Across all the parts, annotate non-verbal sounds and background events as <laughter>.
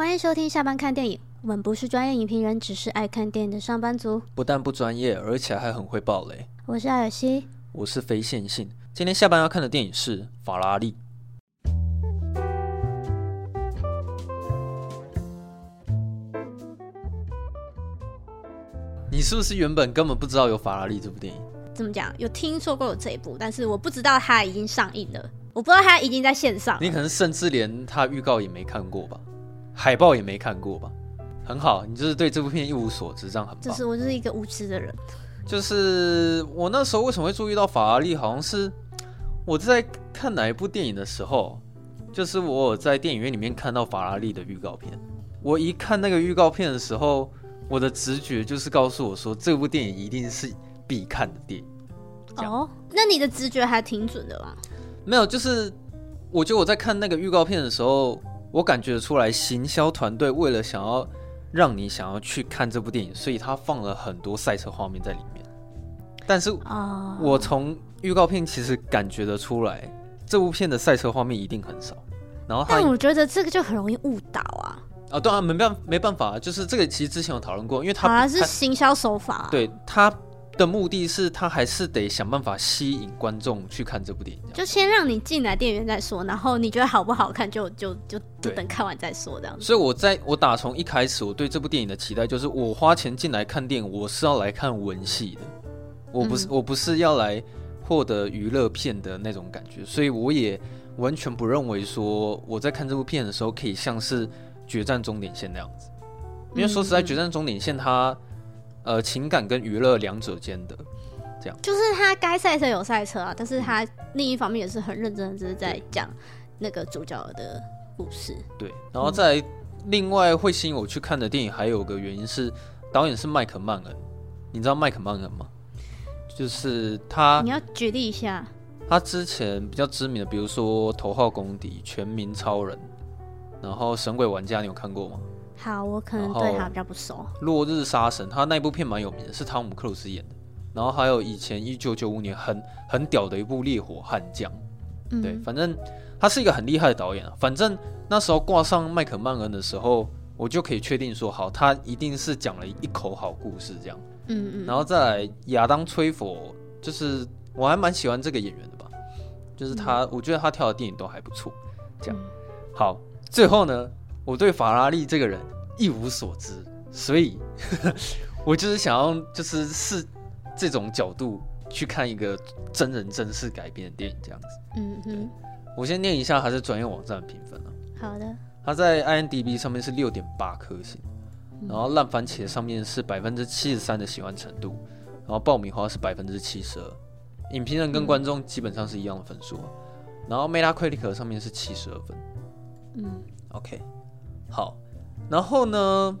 欢迎收听下班看电影。我们不是专业影评人，只是爱看电影的上班族。不但不专业，而且还很会爆雷。我是艾尔西，我是非线性。今天下班要看的电影是《法拉利》。你是不是原本根本不知道有《法拉利》这部电影？怎么讲？有听说过有这一部，但是我不知道它已经上映了。我不知道它已经在线上。你可能甚至连它预告也没看过吧？海报也没看过吧？很好，你就是对这部片一无所知，这样很棒。就是我就是一个无知的人。就是我那时候为什么会注意到法拉利？好像是我在看哪一部电影的时候，就是我有在电影院里面看到法拉利的预告片。我一看那个预告片的时候，我的直觉就是告诉我说，这部电影一定是必看的电影。哦，那你的直觉还挺准的吧？没有，就是我觉得我在看那个预告片的时候，我感觉出来行销团队为了想要。让你想要去看这部电影，所以他放了很多赛车画面在里面。但是，我从预告片其实感觉得出来，这部片的赛车画面一定很少。然后，但我觉得这个就很容易误导啊。啊，对啊，没办没办法，就是这个其实之前有讨论过，因为他好像是行销手法。对他。的目的是他还是得想办法吸引观众去看这部电影，就先让你进来电影院再说，然后你觉得好不好看就就就就等看完再说这样。所以我在我打从一开始我对这部电影的期待就是，我花钱进来看电影，我是要来看文戏的，我不是、嗯、我不是要来获得娱乐片的那种感觉，所以我也完全不认为说我在看这部片的时候可以像是《决战终点线》那样子，因为说实在，《决战终点线》它。呃，情感跟娱乐两者间的这样，就是他该赛车有赛车啊，但是他另一方面也是很认真的，就是在讲那个主角的故事。对，然后再另外会吸引我去看的电影，还有个原因是导演是麦克曼恩，你知道麦克曼恩吗？就是他，你要举例一下，他之前比较知名的，比如说《头号公敌》《全民超人》，然后《神鬼玩家》，你有看过吗？好，我可能对他比较不熟。落日杀神，他那部片蛮有名的，是汤姆克鲁斯演的。然后还有以前一九九五年很很屌的一部《烈火悍将》，嗯，对，反正他是一个很厉害的导演啊。反正那时候挂上麦克曼恩的时候，我就可以确定说，好，他一定是讲了一口好故事这样。嗯嗯。然后再来亚当崔佛，就是我还蛮喜欢这个演员的吧，就是他，我觉得他跳的电影都还不错。这样，好，最后呢。我对法拉利这个人一无所知，所以 <laughs> 我就是想要就是是这种角度去看一个真人真事改编的电影这样子。嗯哼，我先念一下他在专业网站的评分啊。好的。它在 IMDB 上面是六点八颗星，然后烂番茄上面是百分之七十三的喜欢程度，然后爆米花是百分之七十二，影评人跟观众基本上是一样的分数啊。然后 Metacritic 上面是七十二分。嗯，OK。好，然后呢？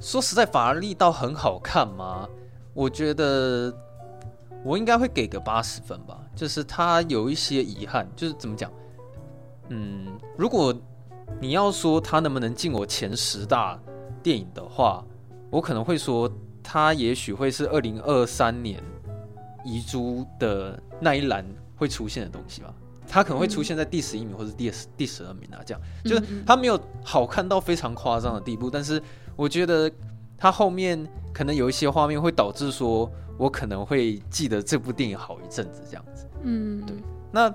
说实在，法拉利倒很好看吗？我觉得我应该会给个八十分吧。就是它有一些遗憾，就是怎么讲？嗯，如果你要说它能不能进我前十大电影的话，我可能会说它也许会是二零二三年遗珠的那一栏会出现的东西吧。他可能会出现在第十一名或者第第十二名啊，这样就是他没有好看到非常夸张的地步，但是我觉得他后面可能有一些画面会导致说我可能会记得这部电影好一阵子这样子。嗯，对。那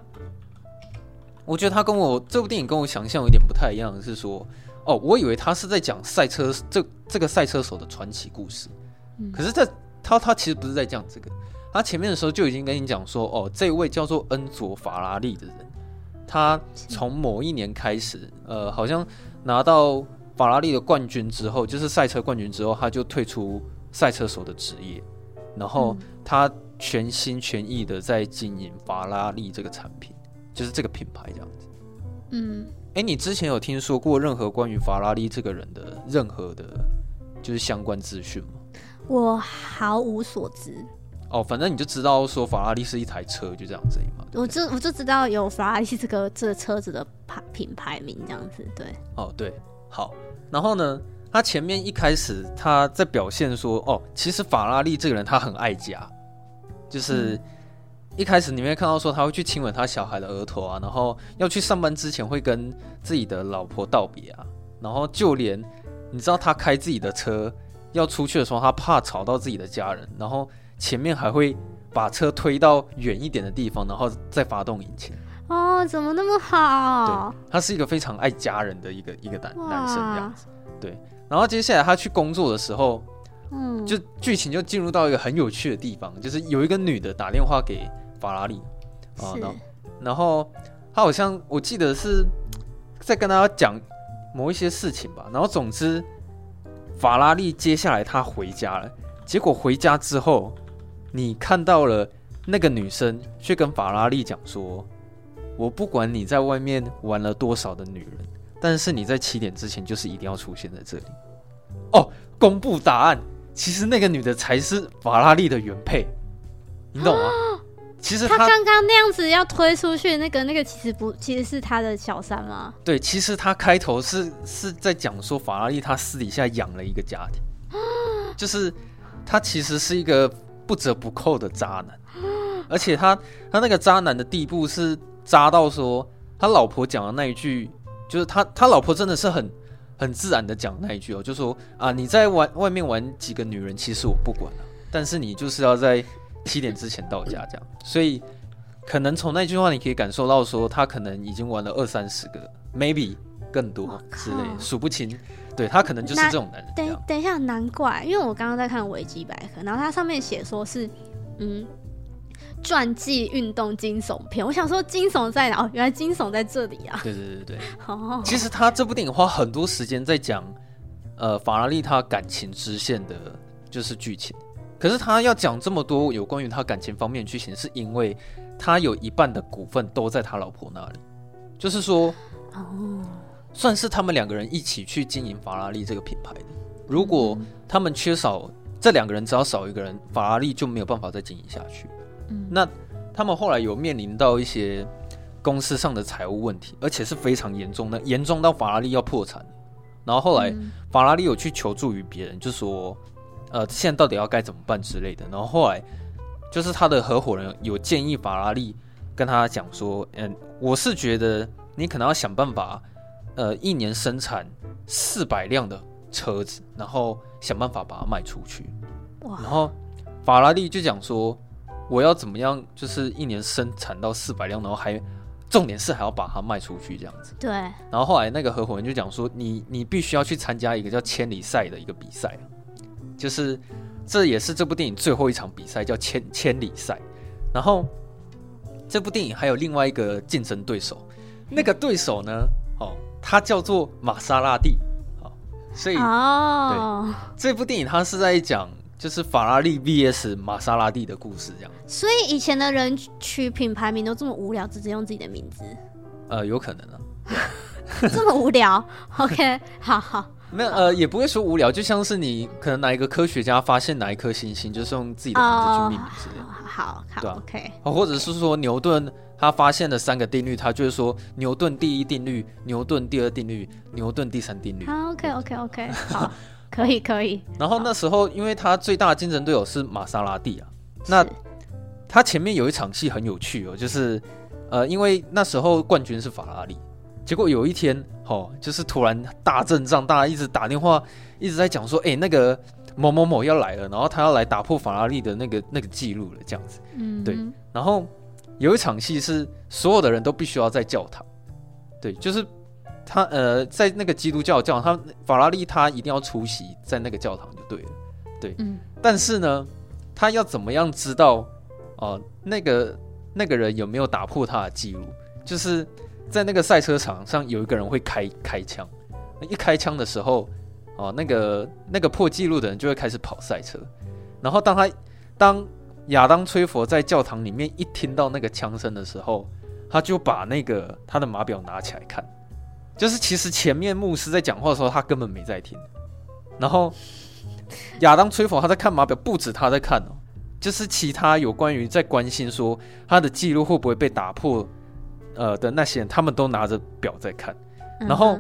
我觉得他跟我这部电影跟我想象有点不太一样，是说哦，我以为他是在讲赛车这这个赛车手的传奇故事，可是在他他其实不是在讲这个。他前面的时候就已经跟你讲说，哦，这位叫做恩佐·法拉利的人，他从某一年开始，呃，好像拿到法拉利的冠军之后，就是赛车冠军之后，他就退出赛车手的职业，然后他全心全意的在经营法拉利这个产品，就是这个品牌这样子。嗯，哎，你之前有听说过任何关于法拉利这个人的任何的，就是相关资讯吗？我毫无所知。哦，反正你就知道说法拉利是一台车，就这样子嘛。我就我就知道有法拉利这个这个车子的牌品牌名这样子，对。哦，对，好。然后呢，他前面一开始他在表现说，哦，其实法拉利这个人他很爱家，就是一开始你会看到说他会去亲吻他小孩的额头啊，然后要去上班之前会跟自己的老婆道别啊，然后就连你知道他开自己的车要出去的时候，他怕吵到自己的家人，然后前面还会把车推到远一点的地方，然后再发动引擎。哦，怎么那么好？对，他是一个非常爱家人的一个一个男男生这样子。对，然后接下来他去工作的时候，嗯，就剧情就进入到一个很有趣的地方，就是有一个女的打电话给法拉利啊，然后然后他好像我记得是在跟他讲某一些事情吧，然后总之法拉利接下来他回家了，结果回家之后，你看到了那个女生却跟法拉利讲说，我不管你在外面玩了多少的女人，但是你在七点之前就是一定要出现在这里。哦，公布答案，其实那个女的才是法拉利的原配，你懂吗？其实他刚刚那样子要推出去，那个那个其实不，其实是他的小三吗？对，其实他开头是是在讲说法拉利他私底下养了一个家庭，<gasps> 就是他其实是一个不折不扣的渣男，而且他他那个渣男的地步是。渣到说他老婆讲的那一句，就是他他老婆真的是很很自然的讲那一句哦，就说啊，你在玩外面玩几个女人，其实我不管了，但是你就是要在七点之前到家这样。所以可能从那句话你可以感受到说，他可能已经玩了二三十个，maybe 更多之类，数不清。对，他可能就是这种男人。等等一下，难怪，因为我刚刚在看维基百科，然后它上面写说是嗯。传记运动惊悚片，我想说惊悚在哪？哦，原来惊悚在这里啊！对对对对，<laughs> 哦，其实他这部电影花很多时间在讲，呃，法拉利他感情支线的，就是剧情。可是他要讲这么多有关于他感情方面的剧情，是因为他有一半的股份都在他老婆那里，就是说，哦，算是他们两个人一起去经营法拉利这个品牌的。如果他们缺少这两个人，只要少一个人，法拉利就没有办法再经营下去。嗯那他们后来有面临到一些公司上的财务问题，而且是非常严重的，严重到法拉利要破产。然后后来法拉利有去求助于别人，就说，呃，现在到底要该怎么办之类的。然后后来就是他的合伙人有建议法拉利跟他讲说，嗯，我是觉得你可能要想办法，呃，一年生产四百辆的车子，然后想办法把它卖出去。然后法拉利就讲说。我要怎么样？就是一年生产到四百辆，然后还重点是还要把它卖出去这样子。对。然后后来那个合伙人就讲说：“你你必须要去参加一个叫千里赛的一个比赛，就是这也是这部电影最后一场比赛，叫千千里赛。然后这部电影还有另外一个竞争对手，那个对手呢，哦，他叫做玛莎拉蒂。好，所以哦，对，这部电影它是在讲。就是法拉利 VS 玛莎拉蒂的故事，这样。所以以前的人取品牌名都这么无聊，直接用自己的名字。呃，有可能啊。<laughs> 这么无聊？OK，好好。没有，呃，也不会说无聊，就像是你可能哪一个科学家发现哪一颗星星，就是用自己的名字去命名之类的。好好，对 OK。或者是说牛顿他发现了三个定律，他就是说牛顿第一定律、牛顿第二定律、牛顿第三定律。好，OK，OK，OK，好。<laughs> 可以可以，然后那时候，因为他最大的竞争对手是玛莎拉蒂啊，那他前面有一场戏很有趣哦，就是呃，因为那时候冠军是法拉利，结果有一天，哦，就是突然大阵仗，大家一直打电话，一直在讲说，哎，那个某某某要来了，然后他要来打破法拉利的那个那个记录了，这样子，嗯，对，然后有一场戏是所有的人都必须要在教堂，对，就是。他呃，在那个基督教教堂，他法拉利他一定要出席在那个教堂就对了，对，嗯。但是呢，他要怎么样知道哦、呃，那个那个人有没有打破他的记录？就是在那个赛车场上有一个人会开开枪，一开枪的时候，哦、那个那个破纪录的人就会开始跑赛车。然后当他当亚当崔佛在教堂里面一听到那个枪声的时候，他就把那个他的码表拿起来看。就是其实前面牧师在讲话的时候，他根本没在听。然后亚当崔佛他在看码表，不止他在看哦，就是其他有关于在关心说他的记录会不会被打破，呃的那些人，他们都拿着表在看。然后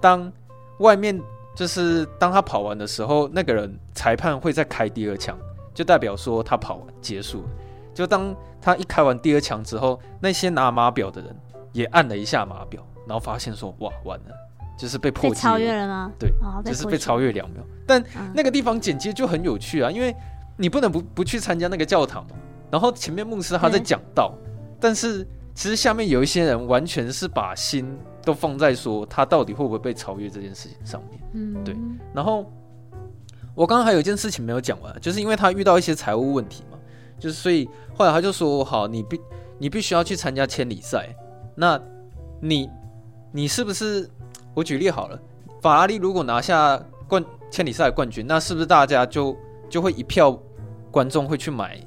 当外面就是当他跑完的时候，那个人裁判会再开第二枪，就代表说他跑完结束了。就当他一开完第二枪之后，那些拿码表的人也按了一下码表。然后发现说哇完了，就是被破超越了吗？对，哦、就是被超越两秒。但那个地方剪接就很有趣啊，因为你不能不不去参加那个教堂嘛。然后前面牧师他在讲道，但是其实下面有一些人完全是把心都放在说他到底会不会被超越这件事情上面。嗯，对。然后我刚刚还有一件事情没有讲完，就是因为他遇到一些财务问题嘛，就是所以后来他就说：“好，你必你必须要去参加千里赛。那你你是不是？我举例好了，法拉利如果拿下冠千里赛的冠军，那是不是大家就就会一票观众会去买？”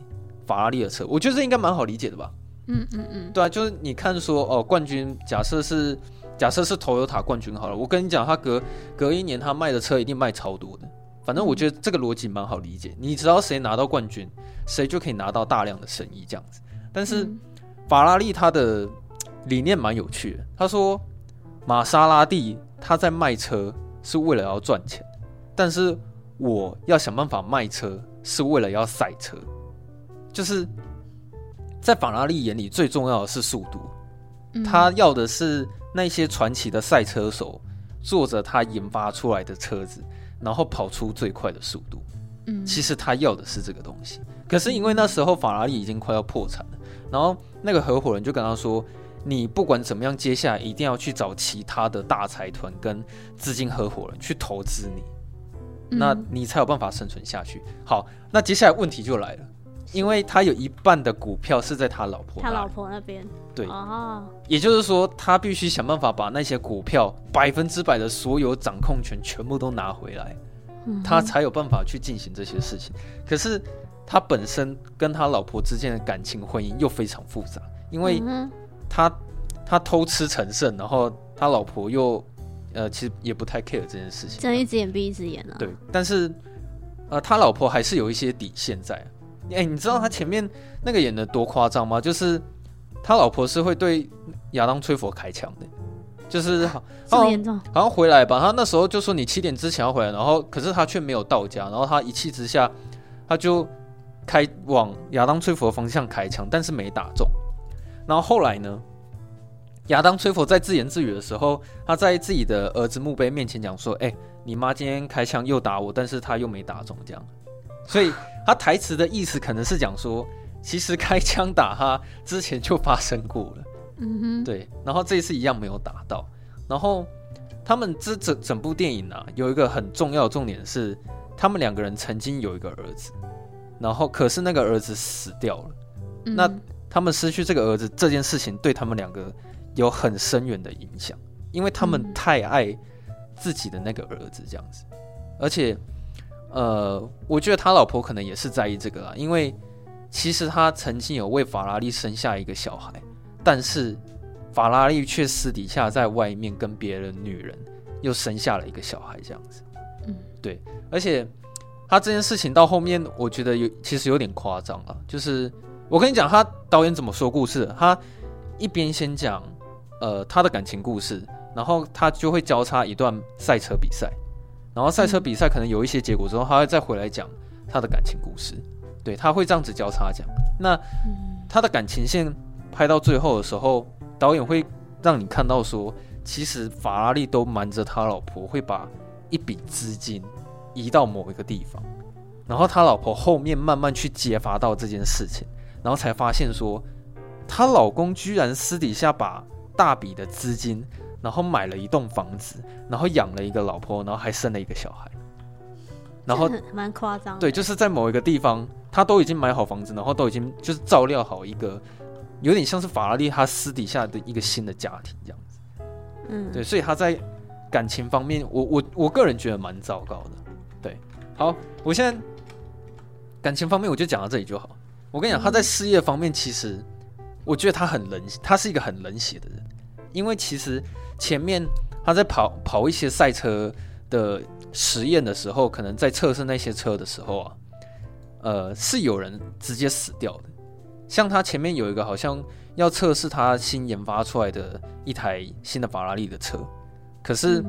法拉利的车，我觉得这应该蛮好理解的吧。嗯嗯嗯，对啊，就是你看说哦，冠军假设是假设是 Toyota 冠军好了，我跟你讲，他隔隔一年他卖的车一定卖超多的。反正我觉得这个逻辑蛮好理解，你知道谁拿到冠军，谁就可以拿到大量的生意这样子。但是法拉利他的理念蛮有趣的，他说玛莎拉蒂他在卖车是为了要赚钱，但是我要想办法卖车是为了要赛车。就是在法拉利眼里，最重要的是速度。他要的是那些传奇的赛车手坐着他研发出来的车子，然后跑出最快的速度。嗯，其实他要的是这个东西。可是因为那时候法拉利已经快要破产了，然后那个合伙人就跟他说：“你不管怎么样，接下来一定要去找其他的大财团跟资金合伙人去投资你，那你才有办法生存下去。”好，那接下来问题就来了。因为他有一半的股票是在他老婆，他老婆那边，对，哦，也就是说，他必须想办法把那些股票百分之百的所有掌控权全部都拿回来，他才有办法去进行这些事情。可是他本身跟他老婆之间的感情婚姻又非常复杂，因为他他偷吃成圣，然后他老婆又呃其实也不太 care 这件事情，睁一只眼闭一只眼啊。对，但是呃他老婆还是有一些底线在。哎、欸，你知道他前面那个演的多夸张吗？就是他老婆是会对亚当崔佛开枪的，就是好，严重，好像回来吧。他那时候就说你七点之前要回来，然后可是他却没有到家，然后他一气之下，他就开往亚当崔佛的方向开枪，但是没打中。然后后来呢，亚当崔佛在自言自语的时候，他在自己的儿子墓碑面前讲说：“哎、欸，你妈今天开枪又打我，但是他又没打中。”这样，所以。他台词的意思可能是讲说，其实开枪打他之前就发生过了，嗯哼，对，然后这一次一样没有打到。然后他们这整整部电影啊，有一个很重要的重点是，他们两个人曾经有一个儿子，然后可是那个儿子死掉了。嗯、那他们失去这个儿子这件事情，对他们两个有很深远的影响，因为他们太爱自己的那个儿子这样子，而且。呃，我觉得他老婆可能也是在意这个啦，因为其实他曾经有为法拉利生下一个小孩，但是法拉利却私底下在外面跟别的女人又生下了一个小孩，这样子。嗯，对，而且他这件事情到后面，我觉得有其实有点夸张了。就是我跟你讲，他导演怎么说故事？他一边先讲呃他的感情故事，然后他就会交叉一段赛车比赛。然后赛车比赛可能有一些结果之后，他会再回来讲他的感情故事，对，他会这样子交叉讲。那他的感情线拍到最后的时候，导演会让你看到说，其实法拉利都瞒着他老婆会把一笔资金移到某一个地方，然后他老婆后面慢慢去揭发到这件事情，然后才发现说，她老公居然私底下把大笔的资金。然后买了一栋房子，然后养了一个老婆，然后还生了一个小孩，然后蛮夸张。对，就是在某一个地方，他都已经买好房子，然后都已经就是照料好一个，有点像是法拉利他私底下的一个新的家庭这样子。嗯，对，所以他在感情方面，我我我个人觉得蛮糟糕的。对，好，我现在感情方面我就讲到这里就好。我跟你讲，他在事业方面，其实我觉得他很冷，他是一个很冷血的人，因为其实。前面他在跑跑一些赛车的实验的时候，可能在测试那些车的时候啊，呃，是有人直接死掉的。像他前面有一个好像要测试他新研发出来的一台新的法拉利的车，可是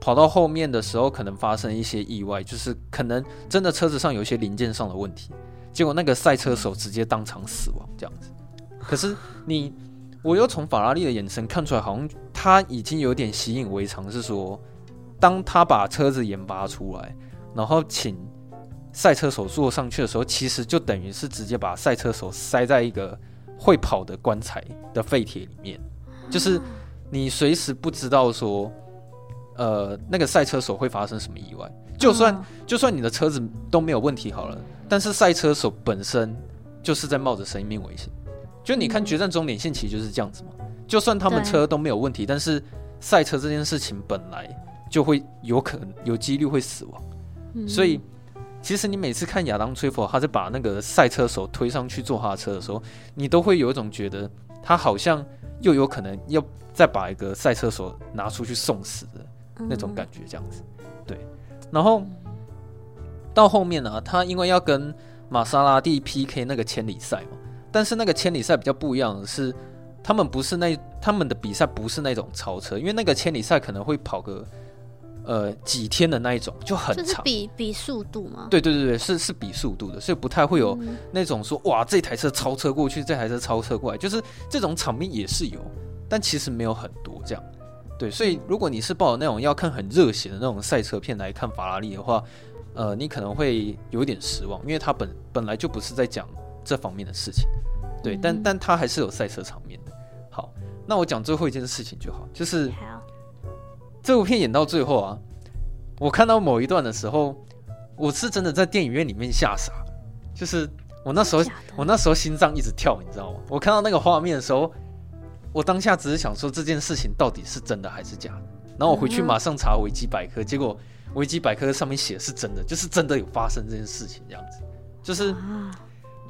跑到后面的时候，可能发生一些意外，就是可能真的车子上有一些零件上的问题，结果那个赛车手直接当场死亡这样子。可是你。我又从法拉利的眼神看出来，好像他已经有点习以为常，是说，当他把车子研发出来，然后请赛车手坐上去的时候，其实就等于是直接把赛车手塞在一个会跑的棺材的废铁里面，就是你随时不知道说，呃，那个赛车手会发生什么意外。就算就算你的车子都没有问题好了，但是赛车手本身就是在冒着生命危险。就你看决战终点线其实就是这样子嘛。就算他们车都没有问题，但是赛车这件事情本来就会有可能有几率会死亡。所以其实你每次看亚当·崔佛他在把那个赛车手推上去坐他的车的时候，你都会有一种觉得他好像又有可能要再把一个赛车手拿出去送死的那种感觉，这样子，对。然后到后面呢、啊，他因为要跟玛莎拉蒂 PK 那个千里赛嘛，但是那个千里赛比较不一样的是，他们不是那他们的比赛不是那种超车，因为那个千里赛可能会跑个呃几天的那一种，就很长，就是比比速度吗？对对对对，是是比速度的，所以不太会有那种说哇这台车超车过去，这台车超车过来，就是这种场面也是有，但其实没有很多这样。对，所以如果你是抱着那种要看很热血的那种赛车片来看法拉利的话，呃，你可能会有一点失望，因为它本本来就不是在讲这方面的事情。对，嗯、但但他还是有赛车场面的。好，那我讲最后一件事情就好，就是这部片演到最后啊，我看到某一段的时候，我是真的在电影院里面吓傻，就是我那时候我那时候心脏一直跳，你知道吗？我看到那个画面的时候。我当下只是想说这件事情到底是真的还是假的，然后我回去马上查维基百科，结果维基百科上面写的是真的，就是真的有发生这件事情这样子，就是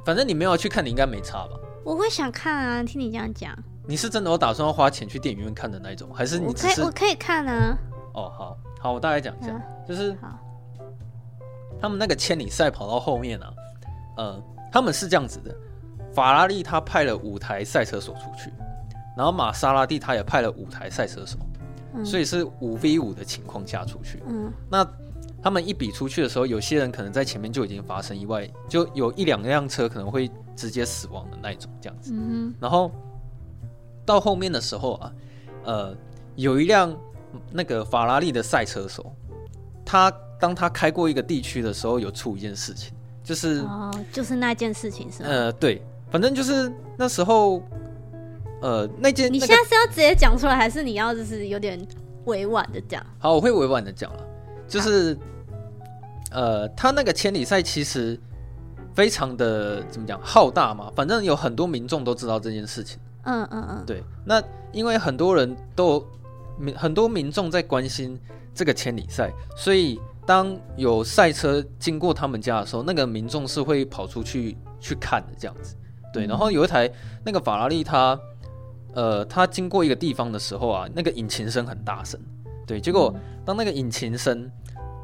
反正你没有去看，你应该没差吧？我会想看啊，听你这样讲。你是真的有打算要花钱去电影院看的那种，还是你只是？我可以，我可以看啊。哦，好好，我大概讲一下，就是他们那个千里赛跑到后面啊，呃，他们是这样子的，法拉利他派了五台赛车手出去。然后玛莎拉蒂他也派了五台赛车手，嗯、所以是五 v 五的情况下出去。嗯，那他们一比出去的时候，有些人可能在前面就已经发生意外，就有一两辆车可能会直接死亡的那一种这样子。嗯，然后到后面的时候啊，呃，有一辆那个法拉利的赛车手，他当他开过一个地区的时候，有出一件事情，就是哦，就是那件事情是吗？呃，对，反正就是那时候。呃，那件你现在是要直接讲出来，还是你要就是有点委婉的讲？好，我会委婉的讲了，就是呃，他那个千里赛其实非常的怎么讲浩大嘛，反正有很多民众都知道这件事情。嗯嗯嗯，对。那因为很多人都民很多民众在关心这个千里赛，所以当有赛车经过他们家的时候，那个民众是会跑出去去看的这样子。对，然后有一台那个法拉利，它。呃，它经过一个地方的时候啊，那个引擎声很大声，对。结果当那个引擎声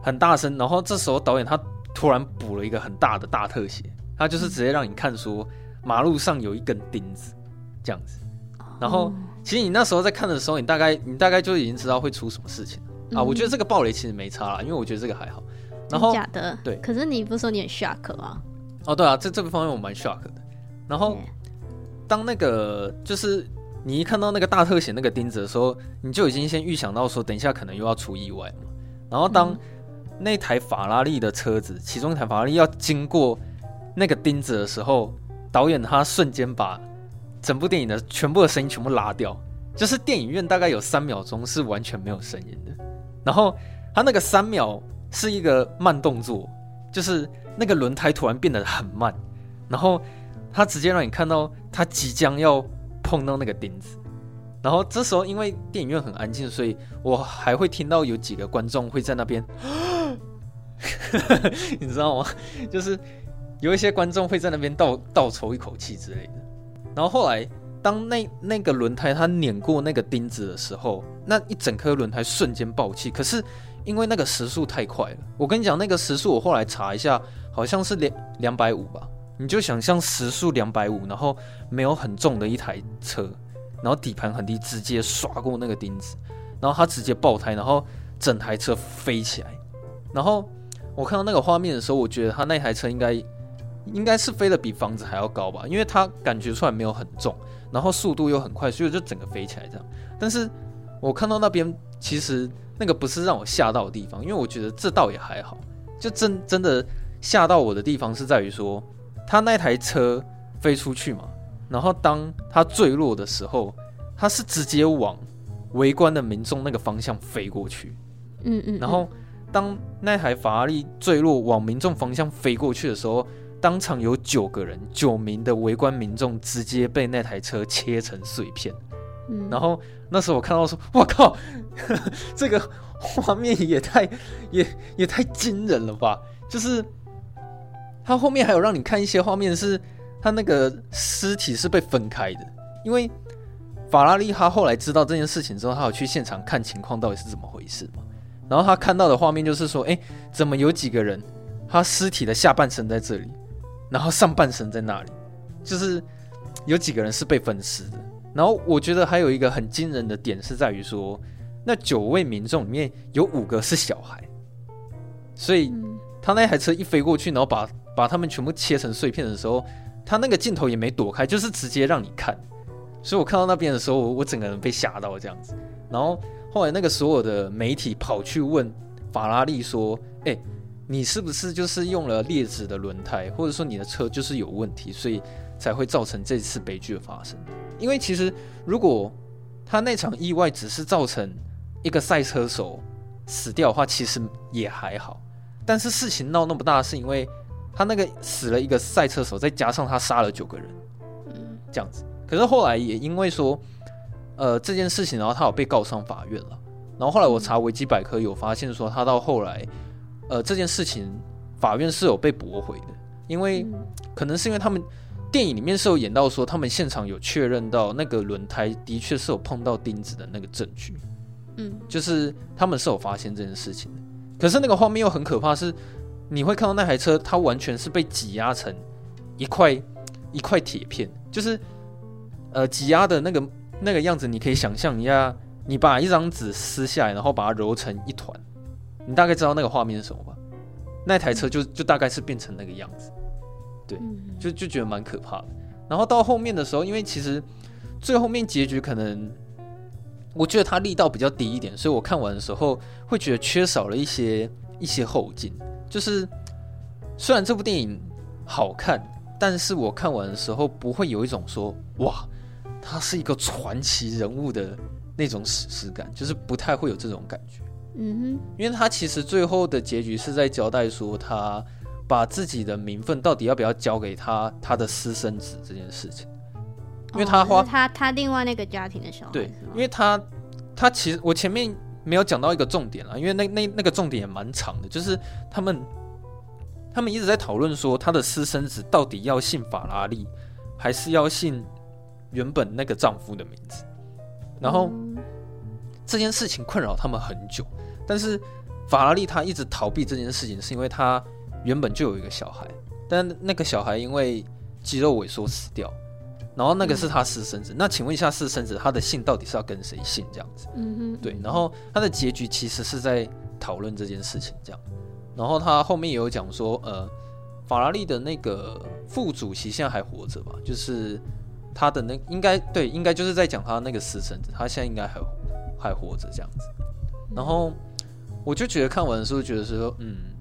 很大声，然后这时候导演他突然补了一个很大的大特写，他就是直接让你看说马路上有一根钉子这样子。然后其实你那时候在看的时候，你大概你大概就已经知道会出什么事情啊。我觉得这个暴雷其实没差啦，因为我觉得这个还好。然后假的，对。可是你不是说你很 shock 吗？哦，对啊，这这个方面我蛮 shock 的。然后当那个就是。你一看到那个大特写那个钉子的时候，你就已经先预想到说，等一下可能又要出意外嘛。然后当那台法拉利的车子，其中一台法拉利要经过那个钉子的时候，导演他瞬间把整部电影的全部的声音全部拉掉，就是电影院大概有三秒钟是完全没有声音的。然后他那个三秒是一个慢动作，就是那个轮胎突然变得很慢，然后他直接让你看到他即将要。碰到那个钉子，然后这时候因为电影院很安静，所以我还会听到有几个观众会在那边，<gasps> 你知道吗？就是有一些观众会在那边倒倒抽一口气之类的。然后后来当那那个轮胎它碾过那个钉子的时候，那一整颗轮胎瞬间爆气。可是因为那个时速太快了，我跟你讲那个时速，我后来查一下，好像是两两百五吧。你就想象时速两百五，然后没有很重的一台车，然后底盘很低，直接刷过那个钉子，然后它直接爆胎，然后整台车飞起来。然后我看到那个画面的时候，我觉得他那台车应该应该是飞得比房子还要高吧，因为他感觉出来没有很重，然后速度又很快，所以就整个飞起来这样。但是我看到那边其实那个不是让我吓到的地方，因为我觉得这倒也还好，就真真的吓到我的地方是在于说，他那台车飞出去嘛，然后当他坠落的时候，他是直接往围观的民众那个方向飞过去，嗯嗯，然后当那台法拉利坠落往民众方向飞过去的时候，当场有九个人，九名的围观民众直接被那台车切成碎片。嗯，然后那时候我看到说，我靠，呵 <laughs> 呵这个画面也太也也太惊人了吧！就是他后面还有让你看一些画面，是他那个尸体是被分开的，因为法拉利他后来知道这件事情之后，他有去现场看情况到底是怎么回事嘛。然后他看到的画面就是说，哎，怎么有几个人，他尸体的下半身在这里，然后上半身在那里，就是有几个人是被分尸的。然后我觉得还有一个很惊人的点是在于说，那九位民众里面有五个是小孩，所以他那台车一飞过去，然后把把他们全部切成碎片的时候，他那个镜头也没躲开，就是直接让你看。所以我看到那边的时候，我我整个人被吓到这样子。然后后来那个所有的媒体跑去问法拉利说：“哎，你是不是就是用了劣质的轮胎，或者说你的车就是有问题，所以才会造成这次悲剧的发生？”因为其实，如果他那场意外只是造成一个赛车手死掉的话，其实也还好。但是事情闹那么大，是因为他那个死了一个赛车手，再加上他杀了九个人，嗯，这样子。可是后来也因为说，呃，这件事情，然后他有被告上法院了。然后后来我查维基百科有发现说，他到后来，呃，这件事情法院是有被驳回的，因为可能是因为他们。电影里面是有演到说，他们现场有确认到那个轮胎的确是有碰到钉子的那个证据，嗯，就是他们是有发现这件事情的。可是那个画面又很可怕，是你会看到那台车，它完全是被挤压成一块一块铁片，就是呃挤压的那个那个样子，你可以想象一下，你把一张纸撕下来，然后把它揉成一团，你大概知道那个画面是什么吧？那台车就就大概是变成那个样子。对，就就觉得蛮可怕的。然后到后面的时候，因为其实最后面结局可能，我觉得它力道比较低一点，所以我看完的时候会觉得缺少了一些一些后劲。就是虽然这部电影好看，但是我看完的时候不会有一种说哇，他是一个传奇人物的那种史诗感，就是不太会有这种感觉。嗯哼，因为他其实最后的结局是在交代说他。把自己的名分到底要不要交给他他的私生子这件事情，因为他花、哦、他他另外那个家庭的小孩对，因为他他其实我前面没有讲到一个重点啊，因为那那那个重点也蛮长的，就是他们他们一直在讨论说他的私生子到底要姓法拉利还是要姓原本那个丈夫的名字，然后、这件事情困扰他们很久，但是法拉利他一直逃避这件事情，是因为他。原本就有一个小孩，但那个小孩因为肌肉萎缩死掉，然后那个是他私生子。嗯、那请问一下，私生子他的姓到底是要跟谁姓？这样子，嗯哼，对。然后他的结局其实是在讨论这件事情，这样。然后他后面也有讲说，呃，法拉利的那个副主席现在还活着吧？就是他的那应该对，应该就是在讲他那个私生子，他现在应该还还活着这样子。然后我就觉得看完的时候觉得说，嗯。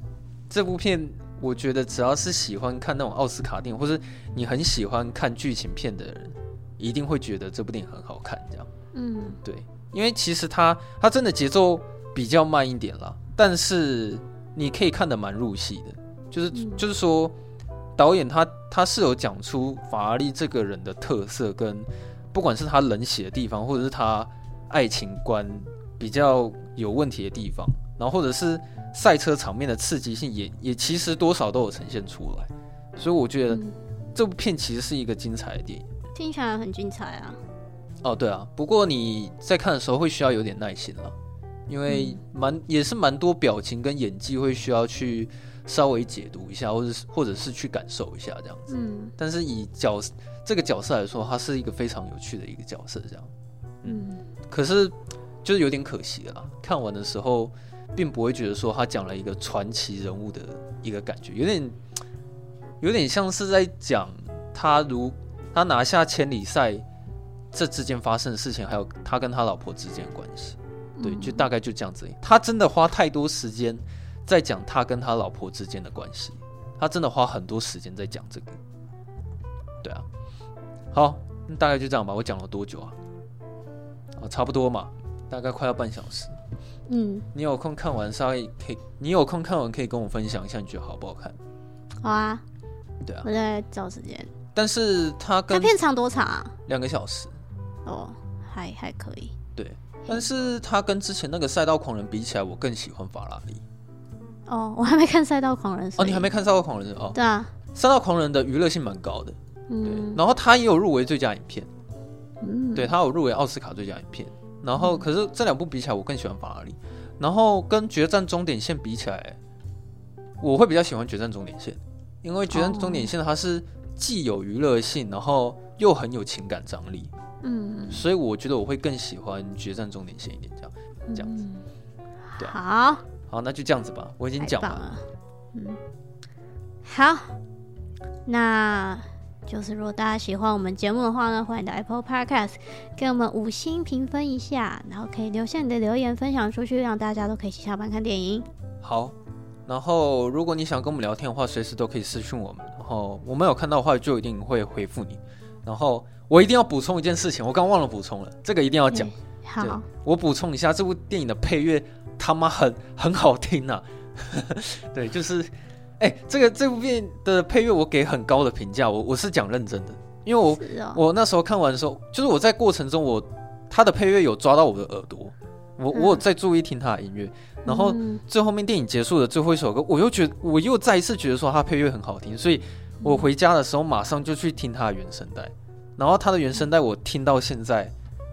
这部片，我觉得只要是喜欢看那种奥斯卡电影，或是你很喜欢看剧情片的人，一定会觉得这部电影很好看。这样，嗯，对，因为其实它它真的节奏比较慢一点啦，但是你可以看得蛮入戏的。就是就是说，导演他他是有讲出法拉利这个人的特色，跟不管是他冷血的地方，或者是他爱情观比较有问题的地方，然后或者是。赛车场面的刺激性也也其实多少都有呈现出来，所以我觉得这部片其实是一个精彩的电影，听起来很精彩啊。哦，对啊，不过你在看的时候会需要有点耐心了，因为蛮也是蛮多表情跟演技会需要去稍微解读一下，或者是或者是去感受一下这样子。嗯，但是以角这个角色来说，他是一个非常有趣的一个角色，这样。嗯，可是就是有点可惜了，看完的时候。并不会觉得说他讲了一个传奇人物的一个感觉，有点有点像是在讲他如他拿下千里赛这之间发生的事情，还有他跟他老婆之间的关系。对，就大概就这样子。他真的花太多时间在讲他跟他老婆之间的关系，他真的花很多时间在讲这个。对啊，好，大概就这样吧。我讲了多久啊？啊，差不多嘛，大概快要半小时。嗯，你有空看完稍微可以，你有空看完可以跟我分享一下，你觉得好不好看？好啊，对啊，我在找时间。但是他跟他片长多长啊？两个小时。哦，还还可以。对。但是他跟之前那个赛道狂人比起来，我更喜欢法拉利。哦，我还没看赛道狂人。哦，你还没看赛道狂人哦？对啊，赛道狂人的娱乐性蛮高的。嗯。对，然后他也有入围最佳影片。嗯。对，他有入围奥斯卡最佳影片。然后，可是这两部比起来，我更喜欢法拉利。然后跟决战终点线比起来，我会比较喜欢决战终点线，因为决战终点线它是既有娱乐性，然后又很有情感张力。嗯，所以我觉得我会更喜欢决战终点线一点，这样，这样子，对，好，好，那就这样子吧，我已经讲完了，嗯，好，那就是如果大家喜欢我们节目的话呢，欢迎到 Apple Podcast 给我们五星评分一下，然后可以留下你的留言分享出去，让大家都可以一起下班看电影。好，然后如果你想跟我们聊天的话，随时都可以私讯我们，然后我们有看到的话就一定会回复你，然后。我一定要补充一件事情，我刚忘了补充了，这个一定要讲。好，我补充一下，这部电影的配乐他妈很很好听呐。<laughs> 对，就是，哎、欸，这个这部片的配乐我给很高的评价，我我是讲认真的，因为我、哦、我那时候看完的时候，就是我在过程中我他的配乐有抓到我的耳朵，我我有在注意听他的音乐，然后最后面电影结束的最后一首歌，我又觉得我又再一次觉得说他配乐很好听，所以我回家的时候马上就去听他的原声带。然后他的原声带我听到现在，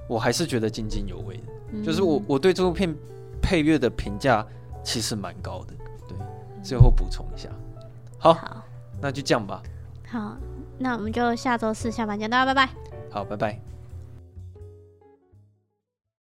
我还是觉得津津有味就是我我对这部片配乐的评价其实蛮高的。对，最后补充一下。好，好，那就这样吧。好，那我们就下周四下班见，大家拜拜。好，拜拜。